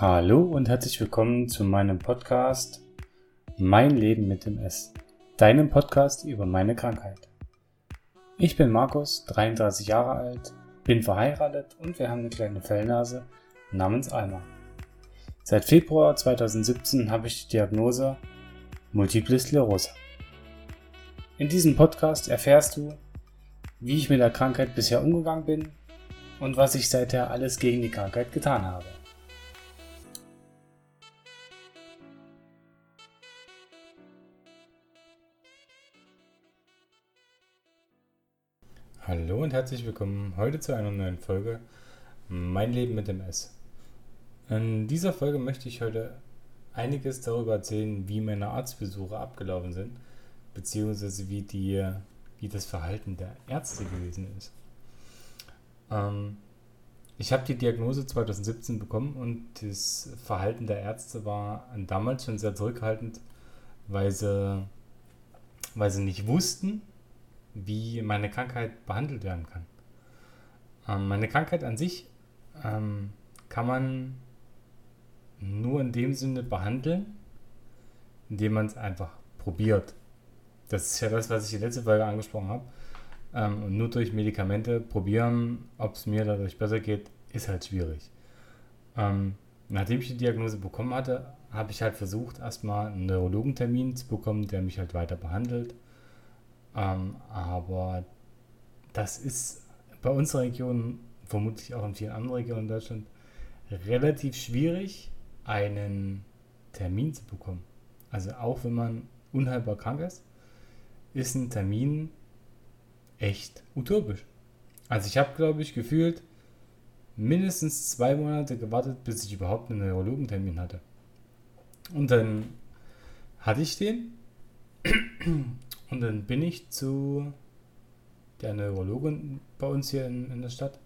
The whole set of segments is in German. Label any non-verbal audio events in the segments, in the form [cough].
Hallo und herzlich willkommen zu meinem Podcast Mein Leben mit dem S, deinem Podcast über meine Krankheit. Ich bin Markus, 33 Jahre alt, bin verheiratet und wir haben eine kleine Fellnase namens Alma. Seit Februar 2017 habe ich die Diagnose Multiple Sklerose. In diesem Podcast erfährst du, wie ich mit der Krankheit bisher umgegangen bin und was ich seither alles gegen die Krankheit getan habe. Hallo und herzlich willkommen heute zu einer neuen Folge Mein Leben mit dem S. In dieser Folge möchte ich heute einiges darüber erzählen, wie meine Arztbesuche abgelaufen sind, beziehungsweise wie, die, wie das Verhalten der Ärzte gewesen ist. Ähm, ich habe die Diagnose 2017 bekommen und das Verhalten der Ärzte war damals schon sehr zurückhaltend, weil sie, weil sie nicht wussten, wie meine Krankheit behandelt werden kann. Ähm, meine Krankheit an sich ähm, kann man nur in dem Sinne behandeln, indem man es einfach probiert. Das ist ja das, was ich in der letzten Folge angesprochen habe. Ähm, und nur durch Medikamente probieren, ob es mir dadurch besser geht, ist halt schwierig. Ähm, nachdem ich die Diagnose bekommen hatte, habe ich halt versucht, erstmal einen Neurologentermin zu bekommen, der mich halt weiter behandelt. Ähm, aber das ist bei unserer Region, vermutlich auch in vielen anderen Regionen in Deutschland, relativ schwierig, einen Termin zu bekommen. Also auch wenn man unheilbar krank ist, ist ein Termin echt utopisch. Also ich habe, glaube ich, gefühlt mindestens zwei Monate gewartet, bis ich überhaupt einen Neurologentermin hatte. Und dann hatte ich den und dann bin ich zu der Neurologin bei uns hier in, in der Stadt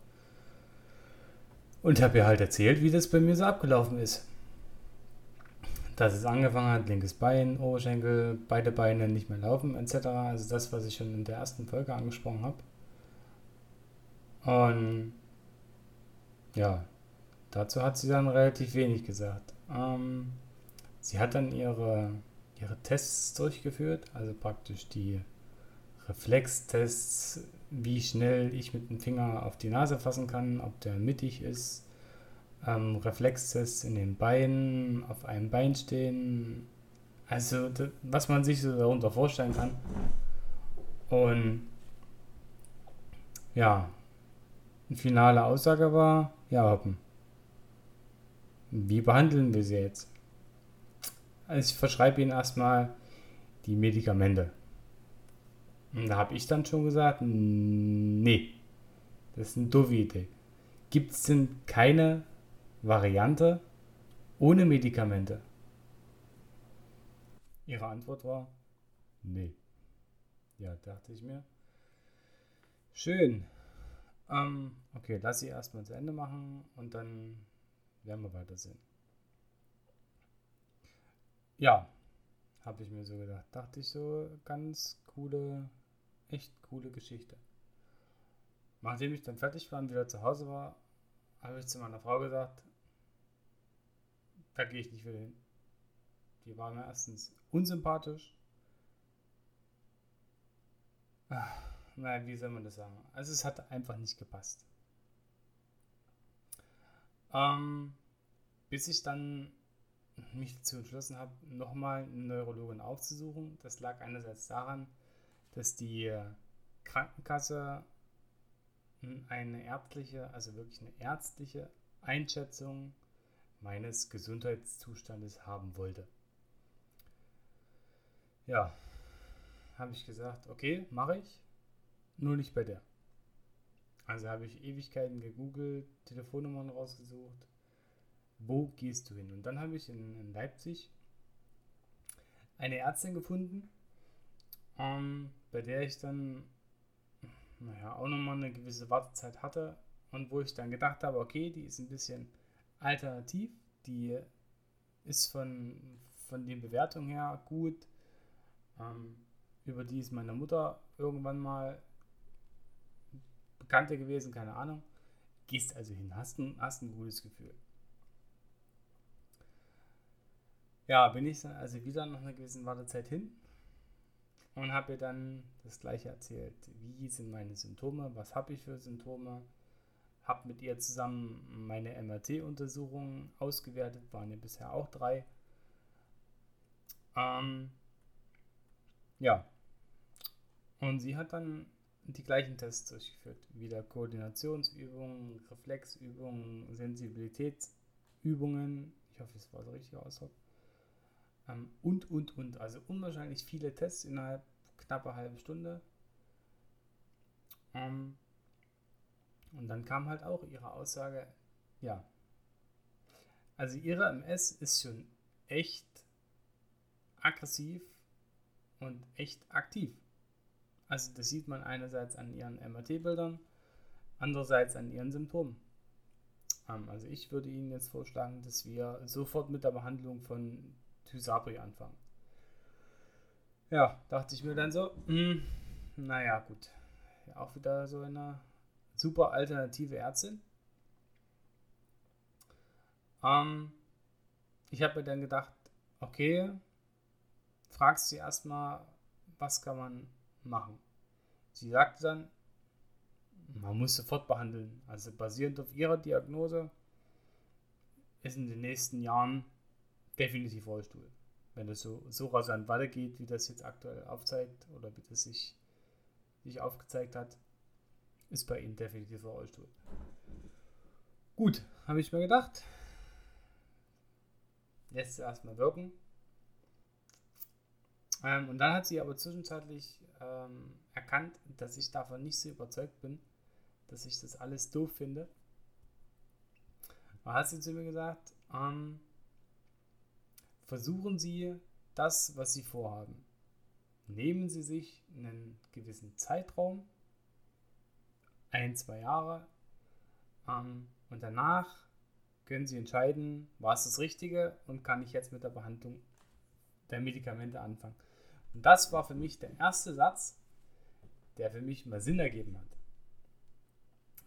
und habe ihr halt erzählt, wie das bei mir so abgelaufen ist. Dass es angefangen hat, linkes Bein, Oberschenkel, beide Beine nicht mehr laufen etc. Also das, was ich schon in der ersten Folge angesprochen habe. Und ja, dazu hat sie dann relativ wenig gesagt. Ähm, sie hat dann ihre ihre Tests durchgeführt, also praktisch die Reflextests, wie schnell ich mit dem Finger auf die Nase fassen kann, ob der mittig ist, ähm, Reflextests in den Beinen, auf einem Bein stehen, also was man sich so darunter vorstellen kann. Und ja, eine finale Aussage war, ja, hoppen. Wie behandeln wir sie jetzt? Also ich verschreibe ihnen erstmal die Medikamente. Und da habe ich dann schon gesagt, nee, das ist eine doofe Idee. Gibt es denn keine Variante ohne Medikamente? Ihre Antwort war, nee. Ja, dachte ich mir. Schön. Ähm, okay, lass sie erstmal zu Ende machen und dann werden wir weitersehen. Ja, habe ich mir so gedacht. Dachte ich so, ganz coole, echt coole Geschichte. Nachdem ich dann fertig war und wieder zu Hause war, habe ich zu meiner Frau gesagt, da gehe ich nicht wieder hin. Die war mir erstens unsympathisch. Nein, wie soll man das sagen? Also es hat einfach nicht gepasst. Ähm, bis ich dann mich dazu entschlossen habe, nochmal eine Neurologin aufzusuchen. Das lag einerseits daran, dass die Krankenkasse eine ärztliche, also wirklich eine ärztliche Einschätzung meines Gesundheitszustandes haben wollte. Ja, habe ich gesagt, okay, mache ich, nur nicht bei der. Also habe ich Ewigkeiten gegoogelt, Telefonnummern rausgesucht, wo gehst du hin? Und dann habe ich in, in Leipzig eine Ärztin gefunden, ähm, bei der ich dann naja, auch nochmal eine gewisse Wartezeit hatte und wo ich dann gedacht habe, okay, die ist ein bisschen alternativ, die ist von, von den Bewertungen her gut, ähm, über die ist meine Mutter irgendwann mal Bekannte gewesen, keine Ahnung. Gehst also hin, hast ein, hast ein gutes Gefühl. Ja, bin ich dann also wieder nach einer gewissen Wartezeit hin und habe ihr dann das gleiche erzählt. Wie sind meine Symptome? Was habe ich für Symptome? Habe mit ihr zusammen meine MRT-Untersuchungen ausgewertet, waren ja bisher auch drei. Ähm, ja. Und sie hat dann die gleichen Tests durchgeführt. Wieder Koordinationsübungen, Reflexübungen, Sensibilitätsübungen. Ich hoffe, es war der richtige Ausdruck. Ähm, und, und, und. Also unwahrscheinlich viele Tests innerhalb knapper halben Stunde. Ähm, und dann kam halt auch ihre Aussage, ja, also ihre MS ist schon echt aggressiv und echt aktiv. Also das sieht man einerseits an ihren MRT-Bildern, andererseits an ihren Symptomen. Ähm, also ich würde Ihnen jetzt vorschlagen, dass wir sofort mit der Behandlung von Tysabri anfangen. Ja, dachte ich mir dann so, mh, hm, naja gut, ja, auch wieder so eine super alternative Ärztin. Ähm, ich habe mir dann gedacht, okay, fragst sie erstmal, was kann man machen. Sie sagte dann, man muss sofort behandeln. Also basierend auf ihrer Diagnose ist in den nächsten Jahren definitiv Rollstuhl. Wenn das so, so rasant weitergeht, wie das jetzt aktuell aufzeigt oder wie das sich, sich aufgezeigt hat, ist bei Ihnen definitiv Rollstuhl. Gut, habe ich mir gedacht. Lässt es erstmal wirken. Ähm, und dann hat sie aber zwischenzeitlich ähm, erkannt, dass ich davon nicht so überzeugt bin, dass ich das alles doof finde. Da hat sie zu mir gesagt, ähm, versuchen Sie das, was Sie vorhaben. Nehmen Sie sich einen gewissen Zeitraum, ein, zwei Jahre, ähm, und danach können Sie entscheiden, war es das Richtige und kann ich jetzt mit der Behandlung der Medikamente anfangen. Und das war für mich der erste Satz, der für mich mal Sinn ergeben hat.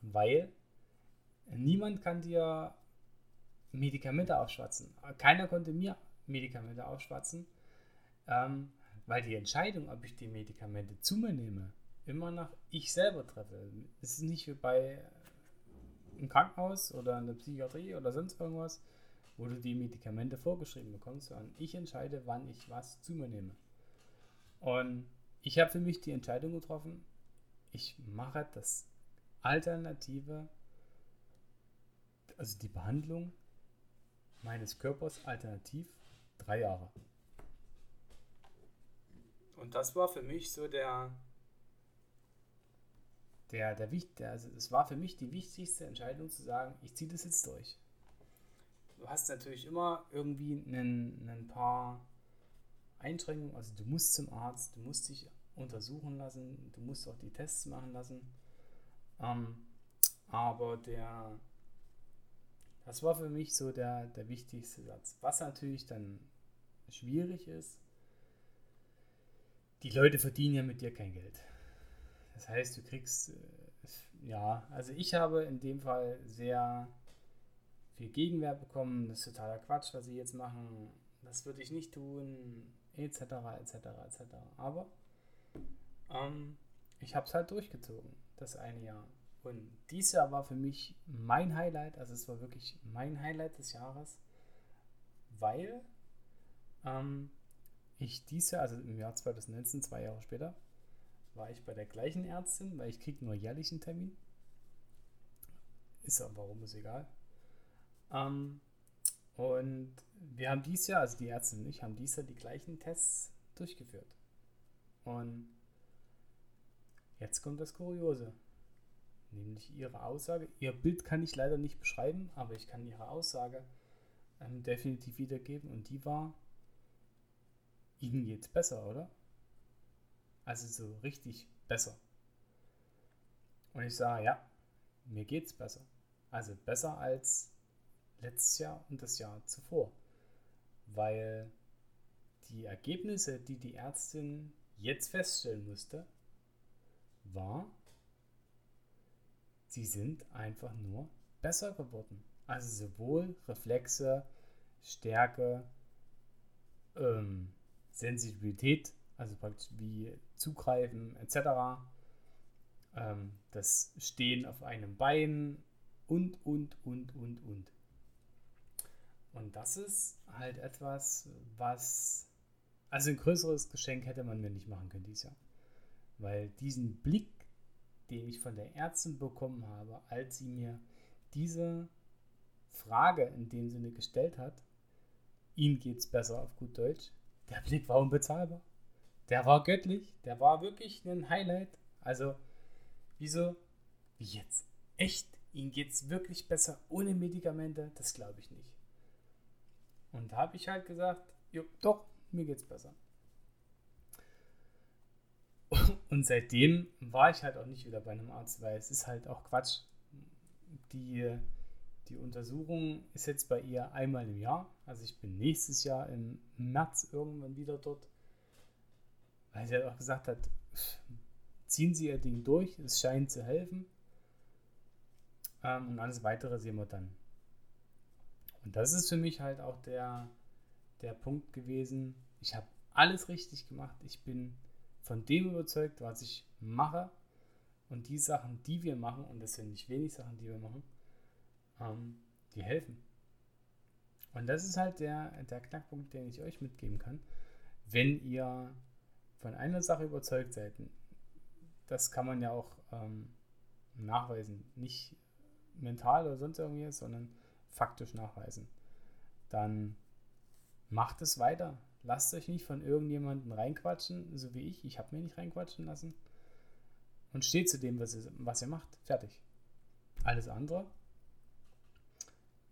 Weil niemand kann dir Medikamente aufschwatzen. Keiner konnte mir Medikamente aufschwatzen, ähm, weil die Entscheidung, ob ich die Medikamente zu mir nehme, immer noch ich selber treffe. Es ist nicht wie bei im Krankenhaus oder in der Psychiatrie oder sonst irgendwas, wo du die Medikamente vorgeschrieben bekommst, sondern ich entscheide, wann ich was zu mir nehme. Und ich habe für mich die Entscheidung getroffen, ich mache das Alternative, also die Behandlung meines Körpers alternativ drei Jahre. Und das war für mich so der, der, der, der also es war für mich die wichtigste Entscheidung zu sagen, ich ziehe das jetzt durch. Du hast natürlich immer irgendwie einen, ein paar Einschränkungen, also du musst zum Arzt, du musst dich untersuchen lassen, du musst auch die Tests machen lassen. Ähm, aber der, das war für mich so der, der wichtigste Satz. Was natürlich dann schwierig ist, die Leute verdienen ja mit dir kein Geld. Das heißt, du kriegst, äh, ja, also ich habe in dem Fall sehr viel Gegenwehr bekommen. Das ist totaler Quatsch, was sie jetzt machen. Das würde ich nicht tun, etc., etc., etc. Aber ähm, ich habe es halt durchgezogen, das eine Jahr. Und dieses Jahr war für mich mein Highlight, also es war wirklich mein Highlight des Jahres, weil ähm, ich dieses Jahr, also im Jahr 2019, zwei Jahre später, war ich bei der gleichen Ärztin, weil ich kriege nur jährlich einen Termin. Ist aber warum, ist egal. Ähm, und wir haben dieses Jahr, also die Ärztin und ich, haben dieses Jahr die gleichen Tests durchgeführt. Und jetzt kommt das Kuriose. Nämlich ihre Aussage. Ihr Bild kann ich leider nicht beschreiben, aber ich kann ihre Aussage ähm, definitiv wiedergeben. Und die war, Ihnen geht's besser, oder? Also so richtig besser. Und ich sage, ja, mir geht's besser. Also besser als letztes Jahr und das Jahr zuvor. Weil die Ergebnisse, die die Ärztin jetzt feststellen musste, war, sie sind einfach nur besser geworden. Also sowohl Reflexe, Stärke, ähm, Sensibilität, also praktisch wie Zugreifen etc., ähm, das Stehen auf einem Bein und, und, und, und, und. Und das ist halt etwas, was, also ein größeres Geschenk hätte man mir nicht machen können dieses Jahr. Weil diesen Blick, den ich von der Ärztin bekommen habe, als sie mir diese Frage in dem Sinne gestellt hat, ihm geht es besser auf gut Deutsch, der Blick war unbezahlbar. Der war göttlich, der war wirklich ein Highlight. Also, wieso? Wie jetzt? Echt? Ihnen geht es wirklich besser ohne Medikamente? Das glaube ich nicht. Und da habe ich halt gesagt, jo, doch, mir geht's besser. [laughs] Und seitdem war ich halt auch nicht wieder bei einem Arzt, weil es ist halt auch Quatsch. Die, die Untersuchung ist jetzt bei ihr einmal im Jahr. Also ich bin nächstes Jahr im März irgendwann wieder dort. Weil sie halt auch gesagt hat, ziehen Sie Ihr Ding durch, es scheint zu helfen. Ähm, und alles weitere sehen wir dann. Und das ist für mich halt auch der, der Punkt gewesen. Ich habe alles richtig gemacht. Ich bin von dem überzeugt, was ich mache. Und die Sachen, die wir machen, und das sind nicht wenig Sachen, die wir machen, ähm, die helfen. Und das ist halt der, der Knackpunkt, den ich euch mitgeben kann. Wenn ihr von einer Sache überzeugt seid, das kann man ja auch ähm, nachweisen, nicht mental oder sonst irgendwie, sondern faktisch nachweisen, dann macht es weiter. Lasst euch nicht von irgendjemandem reinquatschen, so wie ich. Ich habe mir nicht reinquatschen lassen. Und steht zu dem, was ihr, was ihr macht. Fertig. Alles andere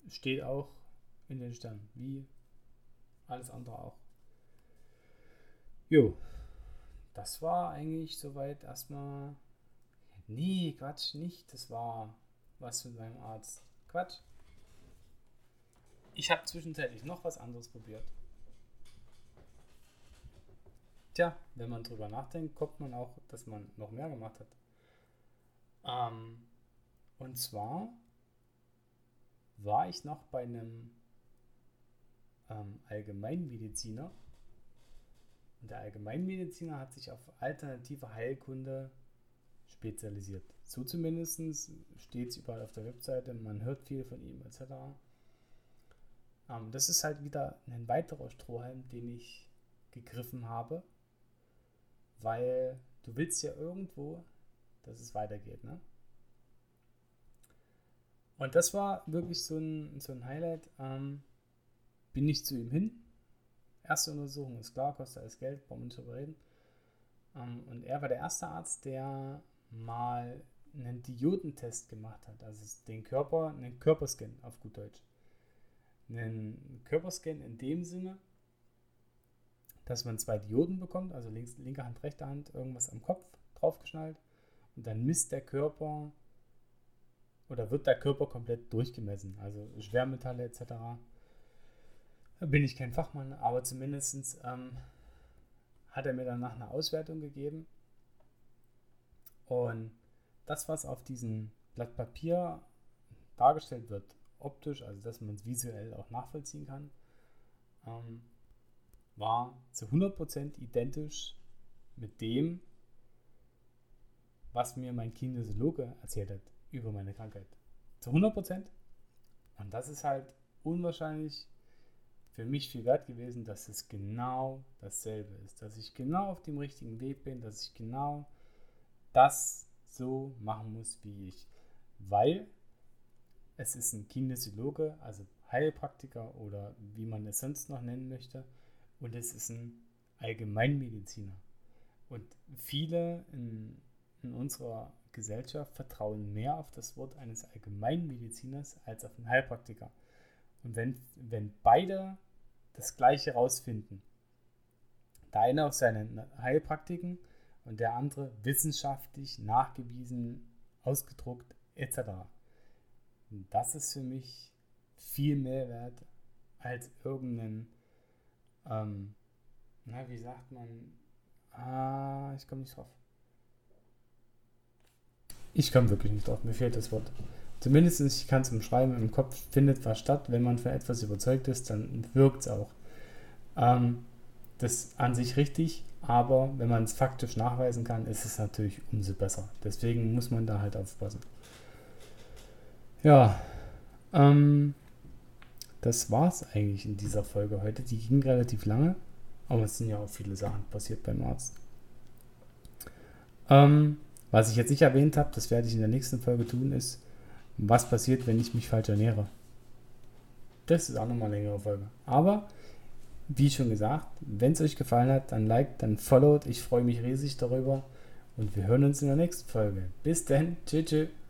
steht auch in den Sternen, wie alles andere auch. Jo, das war eigentlich soweit erstmal. Nee, Quatsch, nicht. Das war was mit meinem Arzt. Quatsch. Ich habe zwischenzeitlich noch was anderes probiert. Tja, wenn man drüber nachdenkt, kommt man auch, dass man noch mehr gemacht hat. Ähm, und zwar war ich noch bei einem ähm, Allgemeinmediziner. Und der Allgemeinmediziner hat sich auf alternative Heilkunde spezialisiert. So zumindest steht es überall auf der Webseite, man hört viel von ihm etc. Ähm, das ist halt wieder ein weiterer Strohhalm, den ich gegriffen habe, weil du willst ja irgendwo, dass es weitergeht, ne? Und das war wirklich so ein, so ein Highlight. Ähm, bin ich zu ihm hin. Erste Untersuchung ist klar, kostet alles Geld, brauchen wir nicht drüber reden. Ähm, und er war der erste Arzt, der mal einen Diodentest gemacht hat, also den Körper, einen Körperscan auf gut Deutsch einen Körperscan in dem Sinne, dass man zwei Dioden bekommt, also links, linke Hand, rechte Hand, irgendwas am Kopf draufgeschnallt. Und dann misst der Körper oder wird der Körper komplett durchgemessen, also Schwermetalle etc. Da bin ich kein Fachmann, aber zumindest ähm, hat er mir danach eine Auswertung gegeben. Und das, was auf diesem Blatt Papier dargestellt wird, optisch, also dass man es visuell auch nachvollziehen kann, ähm, war zu 100% identisch mit dem, was mir mein Kinesiologe erzählt hat über meine Krankheit. Zu 100%. Und das ist halt unwahrscheinlich für mich viel wert gewesen, dass es genau dasselbe ist. Dass ich genau auf dem richtigen Weg bin, dass ich genau das so machen muss wie ich. Weil es ist ein Kinesiologe, also Heilpraktiker oder wie man es sonst noch nennen möchte. Und es ist ein Allgemeinmediziner. Und viele in, in unserer Gesellschaft vertrauen mehr auf das Wort eines Allgemeinmediziners als auf einen Heilpraktiker. Und wenn, wenn beide das Gleiche rausfinden, der eine auf seinen Heilpraktiken und der andere wissenschaftlich nachgewiesen, ausgedruckt etc das ist für mich viel mehr wert als irgendein, ähm, na, wie sagt man, ah, ich komme nicht drauf. Ich komme wirklich nicht drauf, mir fehlt das Wort. Zumindest, ich kann es umschreiben, im Kopf findet was statt. Wenn man für etwas überzeugt ist, dann wirkt es auch. Ähm, das an sich richtig, aber wenn man es faktisch nachweisen kann, ist es natürlich umso besser. Deswegen muss man da halt aufpassen. Ja, ähm, das war's eigentlich in dieser Folge heute. Die ging relativ lange, aber es sind ja auch viele Sachen passiert beim Arzt. Ähm, was ich jetzt nicht erwähnt habe, das werde ich in der nächsten Folge tun, ist, was passiert, wenn ich mich falsch ernähre. Das ist auch nochmal eine längere Folge. Aber, wie schon gesagt, wenn es euch gefallen hat, dann liked, dann followt. Ich freue mich riesig darüber. Und wir hören uns in der nächsten Folge. Bis dann. Tschüss. tschüss.